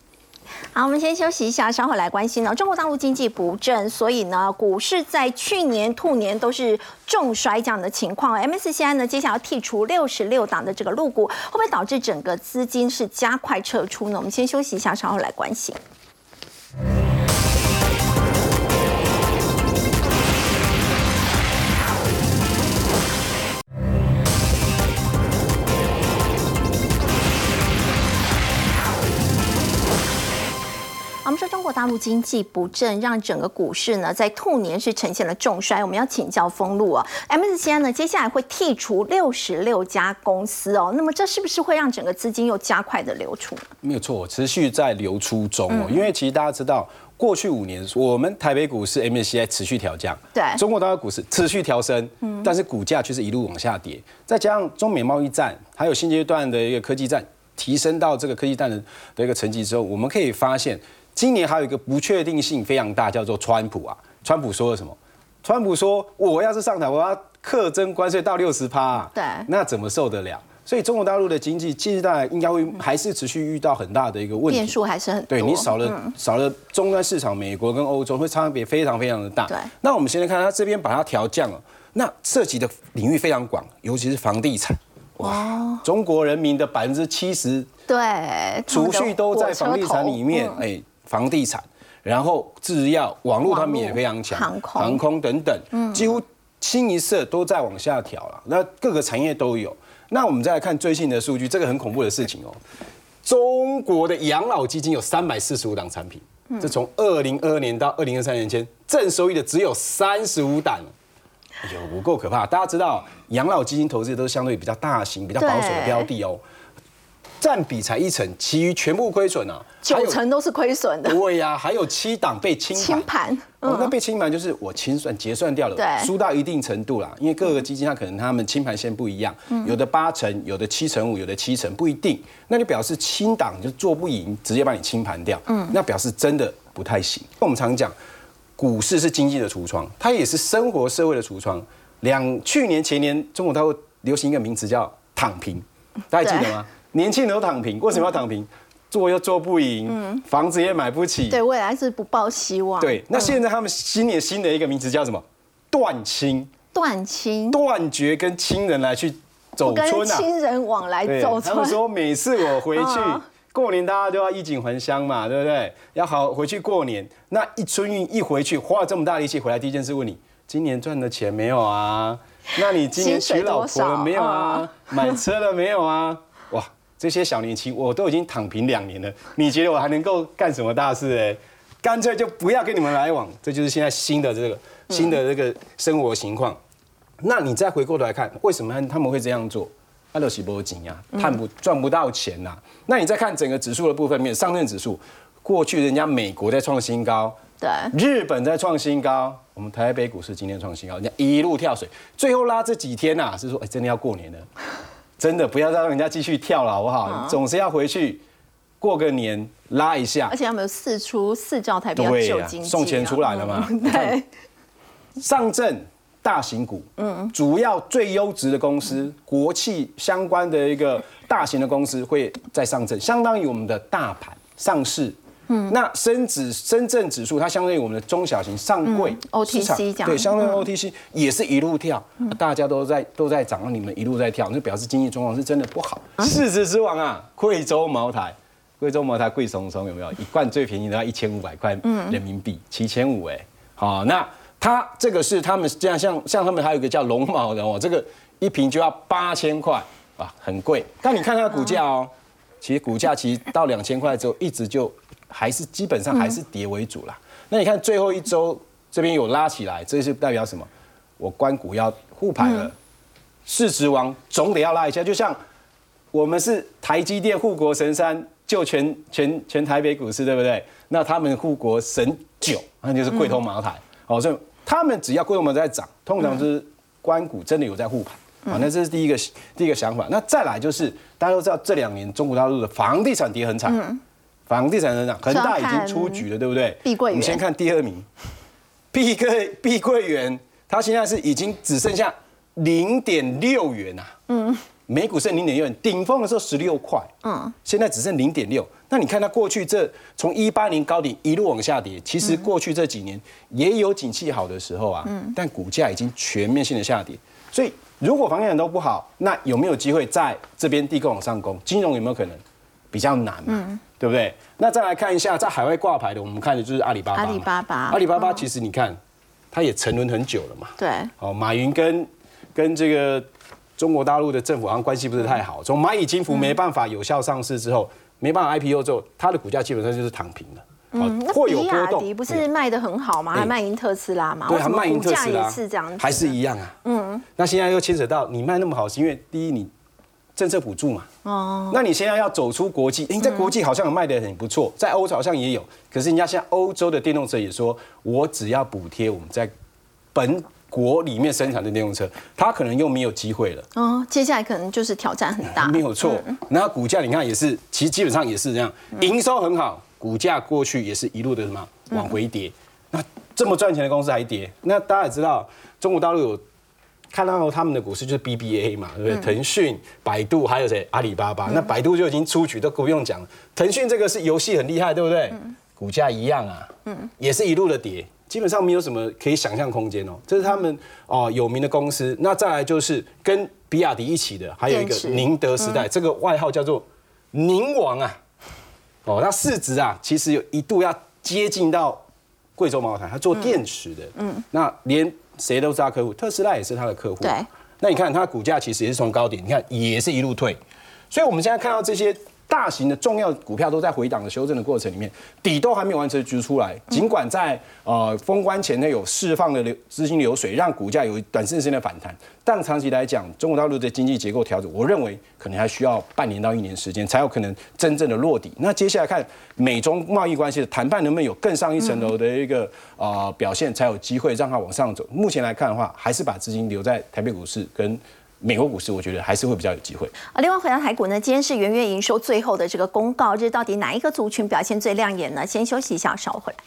好，我们先休息一下，稍后来关心呢。中国大陆经济不振，所以呢，股市在去年、兔年都是重摔这样的情况。MSCI 呢，接下来要剔除六十六档的这个入股，会不会导致整个资金是加快撤出呢？我们先休息一下，稍后来关心。国大陆经济不振，让整个股市呢在兔年是呈现了重衰。我们要请教封路啊，MSCI 呢接下来会剔除六十六家公司哦，那么这是不是会让整个资金又加快的流出呢？没有错，持续在流出中哦。因为其实大家知道，过去五年我们台北股市 MSCI 持续调降，对中国大陆股市持续调升，嗯但是股价却是一路往下跌。再加上中美贸易战，还有新阶段的一个科技战，提升到这个科技战的的一个层级之后，我们可以发现，今年还有一个不确定性非常大，叫做川普啊。川普说了什么？川普说：“我要是上台，我要课征关税到六十趴，对那怎么受得了？”所以中国大陆的经济大应该会还是持续遇到很大的一个问题。变数还是很多。对你少了、嗯少了终端市场，美国跟欧洲会差别非常非常的大。对那我们现在看它这边把它调降了，那涉及的领域非常广，尤其是房地产。哇，中国人民的百分之七十对储蓄都在房地产里面，嗯哎、房地产，然后制药、网络他们也非常强，航空嗯航空等等，几乎清一色都在往下调了。那各个产业都有。那我们再来看最新的数据，这个很恐怖的事情哦。中国的养老基金有三百四十五档产品，这从二零二二年到二零二三年间，正收益的只有三十五档。哎呦，不够可怕！大家知道，养老基金投资都是相对比较大型、比较保守的标的哦，占比才一成，其余全部亏损啊，九成都是亏损的，对呀、还有七档被清盘。清盘。哦，那被清盘就是我清算结算掉了，对输到一定程度啦。因为各个基金它可能他们清盘线不一样，有的八成，有的七成五，有的七成，不一定。那就表示清档就做不赢，直接把你清盘掉。嗯，那表示真的不太行。我们常讲，股市是经济的橱窗，它也是生活社会的橱窗。两去年前年，中国它会流行一个名词叫“躺平”，大家记得吗？年轻人都躺平，为什么要躺平？做又做不赢，房子也买不起，对未来是不抱希望。对，那嗯现在他们新年新的一个名词叫什么？断亲，断亲，断绝跟亲人来去走跟村啊。亲人往来，走村。他们说每次我回去嗯过年，大家都要衣锦还乡嘛，对不对？要好回去过年。那一春运一回去，花了这么大力气回来，第一件事问你：今年赚的钱没有啊？那你今年娶老婆了没有啊？买车了没有啊？哇，这些小年轻我都已经躺平两年了，你觉得我还能够干什么大事？哎，干脆就不要跟你们来往。这就是现在新的这个新的这个生活情况。那你再回过头来看，为什么他们会这样做？那都是波紧呀，赚不赚不到钱呐、那你再看整个指数的部分面，上证指数，过去人家美国在创新高，对，日本在创新高，我们台北股市今天创新高，人家一路跳水，最后拉这几天呐、是说，哎，真的要过年了，真的不要再让人家继续跳了，好不好？总是要回去过个年，拉一下而。且他们有四出四兆台币救经济啊，送钱出来了嘛？嗯对，上证大型股，嗯，主要最优质的公司，国企相关的一个大型的公司会在上证，相当于我们的大盘上市嗯，那深指深圳指数它相当于我们的中小型上柜、嗯 OTC 对，相对于嗯 OTC 也是一路跳，大家都在都在涨，你们一路在跳，那表示经济状况是真的不好。市值之王啊，贵州茅台。贵州茅台贵松松有没有一罐最便宜的要一千五百块人民币，七千五哎，好，那它这个是他们这样像像他们还有一个叫龙毛的哦，这个一瓶就要八千块啊，很贵。但你看它的股价哦，其实股价其实到两千块之后一直就还是基本上还是跌为主啦。那你看最后一周这边有拉起来，这是代表什么？我关股要护盘了，市值王总得要拉一下，就像我们是台积电护国神山，救全全全台北股市，对不对？那他们护国神九，那就是贵州茅台。哦，所以他们只要贵州茅台在涨，通常是关股真的有在护盘。啊，那这是第一个第一个想法。那再来就是大家都知道这两年中国大陆的房地产跌很惨，房地产很惨，恒大已经出局了，对不对？碧桂园我们先看第二名，碧桂碧桂园，它现在是已经只剩下零点六元啊。嗯。每股剩零点六元，顶峰的时候十六块，嗯，现在只剩零点六。那你看它过去这从一八年高点一路往下跌，其实过去这几年也有景气好的时候啊，嗯但股价已经全面性的下跌。所以如果房地产都不好，那有没有机会在这边地沟往上攻？金融有没有可能？比较难嘛，对不对？那再来看一下在海外挂牌的，我们看的就是阿里巴巴。阿里巴巴阿里巴巴其实你看，它也沉沦很久了嘛。对，哦，马云跟跟这个中国大陆的政府好像关系不是太好。从蚂蚁金服没办法有效上市之后，没办法 IPO 之后，它的股价基本上就是躺平了。嗯，那比亚迪不是卖的很好吗？还卖赢特斯拉嘛？对，还卖赢特斯拉，是这样子？还是一样啊。嗯，那现在又牵扯到你卖那么好，是因为第一你政策补助嘛。哦。那你现在要走出国际，你在国际好像卖的很不错，在欧洲好像也有，可是人家现在欧洲的电动车也说，我只要补贴我们在本国里面生产的电动车，它可能又没有机会了。哦，接下来可能就是挑战很大。没有错。然后股价你看也是，其实基本上也是这样，营收很好，股价过去也是一路的什么往回跌。那这么赚钱的公司还跌，那大家也知道，中国大陆有看到他们的股市就是 BBA 嘛，对不对？腾讯、百度还有谁？阿里巴巴。那百度就已经出局，都不用讲了。腾讯这个是游戏很厉害，对不对？股价一样啊，也是一路的跌。基本上没有什么可以想象空间哦，这是他们哦有名的公司。那再来就是跟比亚迪一起的，还有一个宁德时代，这个外号叫做“宁王”啊。哦，那市值啊，其实有一度要接近到贵州茅台，它做电池的。嗯，那连谁都是他客户，特斯拉也是他的客户。对。那你看它股价其实也是从高点，你看也是一路退，所以我们现在看到这些大型的重要股票都在回档的修正的过程里面，底都还没有完全局出来。尽管在呃封关前呢有释放的流资金流水，让股价有短时间的反弹，但长期来讲，中国大陆的经济结构调整，我认为可能还需要半年到一年时间才有可能真正的落底。那接下来看美中贸易关系的谈判能不能有更上一层楼的一个呃表现，才有机会让它往上走。目前来看的话，还是把资金留在台北股市跟美国股市，我觉得还是会比较有机会。啊，另外回到台股呢，今天是元月营收最后的这个公告日，到底哪一个族群表现最亮眼呢？先休息一下，稍后回来。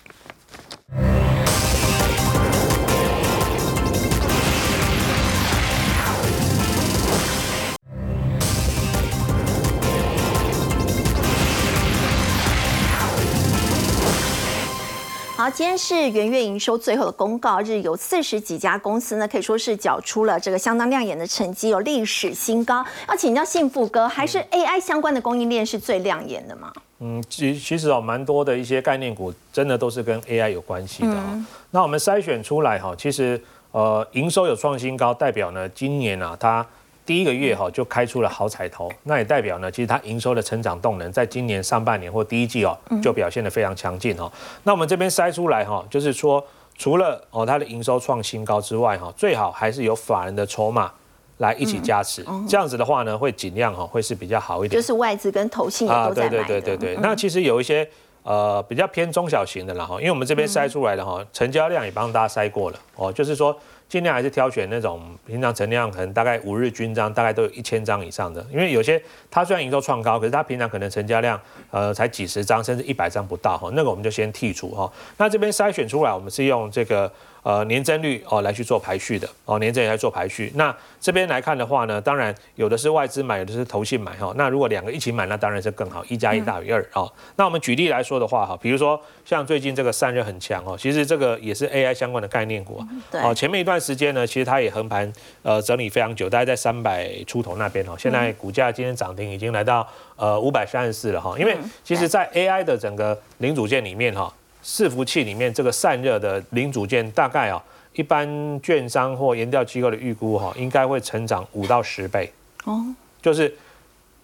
好，今天是元月营收最后的公告日，有四十几家公司呢，可以说是缴出了这个相当亮眼的成绩，有历史新高。要请教幸福哥，还是 AI 相关的供应链是最亮眼的吗？嗯，其其实哦，蛮多的一些概念股，真的都是跟 AI 有关系的哦。那我们筛选出来哈，其实呃，营收有创新高，代表呢，今年啊，它第一个月哈就开出了好彩头，那也代表呢，其实它营收的成长动能，在今年上半年或第一季哦，就表现得非常强劲哦。那我们这边筛出来哈，就是说，除了哦它的营收创新高之外哈，最好还是有法人的筹码。来一起加持，这样子的话呢，会尽量哈会是比较好一点。就是外资跟投信也都在买的。对对对对对。那其实有一些呃比较偏中小型的啦哈，因为我们这边筛出来的哈，成交量也帮大家筛过了哦，就是说尽量还是挑选那种平常成量可能大概五日均张，大概都有一千张以上的。因为有些它虽然营收创高，可是它平常可能成交量呃才几十张甚至一百张不到哈，那个我们就先剔除哈。那这边筛选出来，我们是用这个呃年增率哦来去做排序的哦，年增率来做排序。那这边来看的话呢，当然有的是外资买，有的是投信买哈。那如果两个一起买，那当然是更好，一加一大于二哦。那我们举例来说的话哈，比如说像最近这个散热很强哦，其实这个也是 AI 相关的概念股啊哦。前面一段时间呢，其实它也横盘呃整理非常久，大概在三百出头那边哦。现在股价今天涨停已经来到呃五百三十四了哈。因为其实在 AI 的整个零组件里面哈。伺服器里面这个散热的零组件，大概啊，一般券商或研调机构的预估哈，应该会成长五到十倍。哦，就是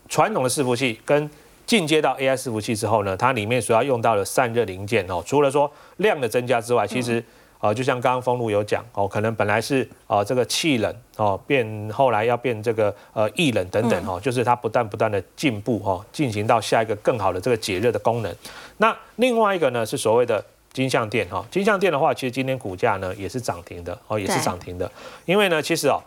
传统的伺服器跟进阶到 AI 伺服器之后呢，它里面所要用到的散热零件哦，除了说量的增加之外，其实。啊，就像刚刚封路有讲哦，可能本来是啊这个气冷哦，变后来要变这个呃液冷等等哈，就是它不断不断的进步哈，进行到下一个更好的这个解热的功能。那另外一个呢是所谓的金相电哈，金相电的话，其实今天股价呢也是涨停的哦，也是涨停的。因为呢，其实哦，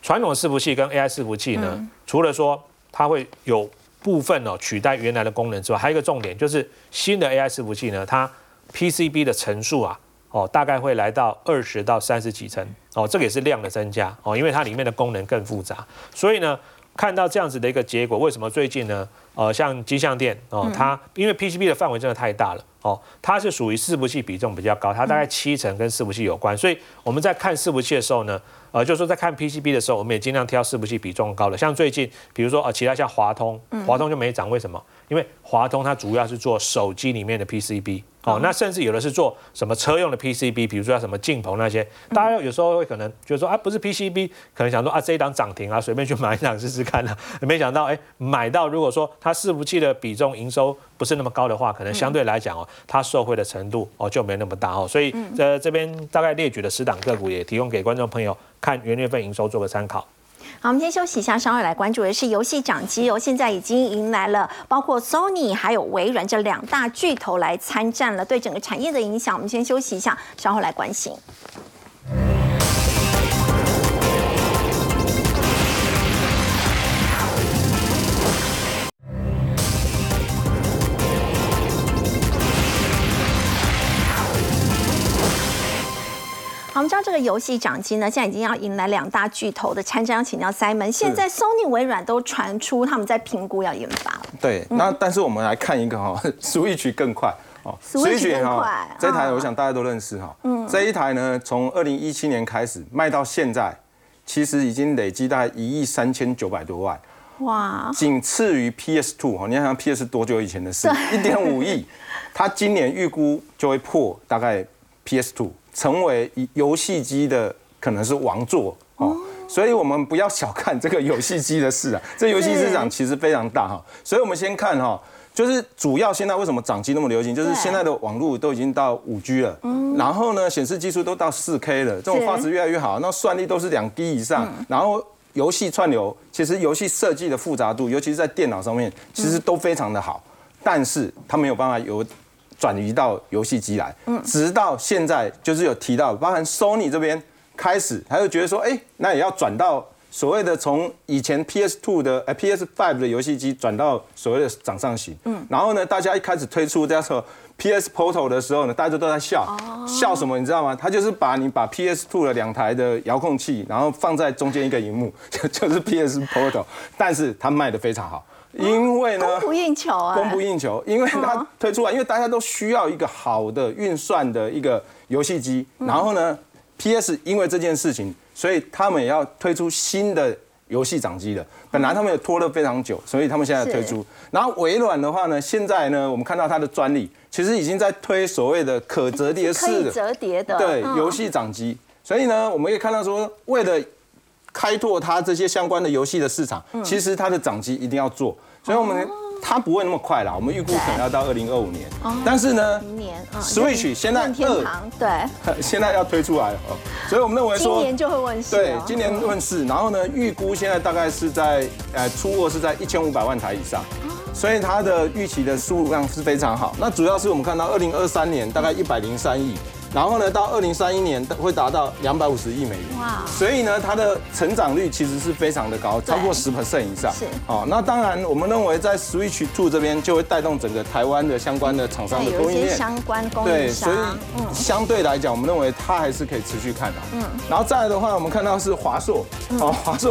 传统伺服器跟 AI 伺服器呢，除了说它会有部分哦取代原来的功能之外，还有一个重点就是新的 AI 伺服器呢，它 PCB 的层数啊。哦，大概会来到二十到三十几层，哦，这个也是量的增加，哦，因为它里面的功能更复杂，所以呢，看到这样子的一个结果，为什么最近呢？呃，像金象店哦，它因为 PCB 的范围真的太大了，哦，它是属于伺服器比重比较高，它大概七成跟伺服器有关，所以我们在看伺服器的时候呢，呃，就是说在看 PCB 的时候，我们也尽量挑伺服器比重高的，像最近比如说呃，其他像华通，华通就没涨，为什么？因为华通它主要是做手机里面的 PCB。哦，那甚至有的是做什么车用的 PCB，比如说什么镜头那些，大家有时候会可能觉得说啊，不是 PCB，可能想说啊，这一档涨停啊，随便去买一档试试看啊，(laughs) 没想到哎，买到如果说它伺服器的比重营收不是那么高的话，可能相对来讲哦，它受惠的程度哦就没那么大哦，所以在这边大概列举的十档个股也提供给观众朋友看元月份营收做个参考。好，我们先休息一下，稍后来关注的是游戏掌机哦。现在已经迎来了包括 Sony 还有微软这两大巨头来参战了，对整个产业的影响，我们先休息一下，稍后来关心。好，我们知道这个游戏掌机呢，现在已经要迎来两大巨头的参战，请教 Simon。现在 Sony、微软都传出他们在评估要研发了。对，那但是我们来看一个哈，(laughs) Switch 更快哦，Switch 更快。这台我想大家都认识哈，嗯，这一台呢，从二零一七年开始卖到现在，其实已经累积大概一亿三千九百多万，哇，仅次于 PS Two 哈，你想想 PS 多久以前的事？一点五亿，它今年预估就会破大概 PS Two。成为游戏机的可能是王座哦，所以我们不要小看这个游戏机的市场，(laughs) 这游戏市场其实非常大哈。所以我们先看哈，就是主要现在为什么掌机那么流行，就是现在的网络都已经到五 G 了，然后呢显示技术都到四 K 了，这种画质越来越好，那算力都是两 D 以上，然后游戏串流，其实游戏设计的复杂度，尤其是在电脑上面，其实都非常的好，但是它没有办法有。转移到游戏机来，嗯，直到现在就是有提到，包含 Sony 这边开始，他就觉得说，哎，那也要转到所谓的从以前 PS Two 的哎 PS Five 的游戏机转到所谓的掌上型，嗯，然后呢，大家一开始推出叫做 PS Portal 的时候呢，大家都在笑，笑什么你知道吗？他就是把你把 PS Two 的两台的遥控器，然后放在中间一个荧幕，就 (laughs) 就是 PS Portal，但是它卖的非常好。因为呢，供不应求啊，供不应求，因为它推出来，因为大家都需要一个好的运算的一个游戏机，然后呢，PS 因为这件事情，所以他们也要推出新的游戏掌机的。本来他们也拖了非常久，所以他们现在推出。然后微软的话呢，现在呢，我们看到它的专利，其实已经在推所谓的可折叠式的折叠的对游戏掌机。所以呢，我们可以看到说，为了开拓它这些相关的游戏的市场，其实它的掌机一定要做，所以我们它不会那么快啦，我们预估可能要到二零二五年。但是呢，明年，Switch 现在二对，(laughs) 现在要推出来了，所以我们认为说今年就会问世。对，今年问世，然后呢，预估现在大概是在呃出货是在一千五百万台以上，所以它的预期的数量是非常好。那主要是我们看到二零二三年大概一百零三亿。然后呢，到二零三一年会达到两百五十亿美元。哇所以呢，它的成长率其实是非常的高，超过十 percent 以上。是哦，那当然，我们认为在 Switch Two 这边就会带动整个台湾的相关的厂商的供应链。相关供应对，所以，嗯，相对来讲，我们认为它还是可以持续看的。嗯，然后再来的话，我们看到是华硕，哦，华硕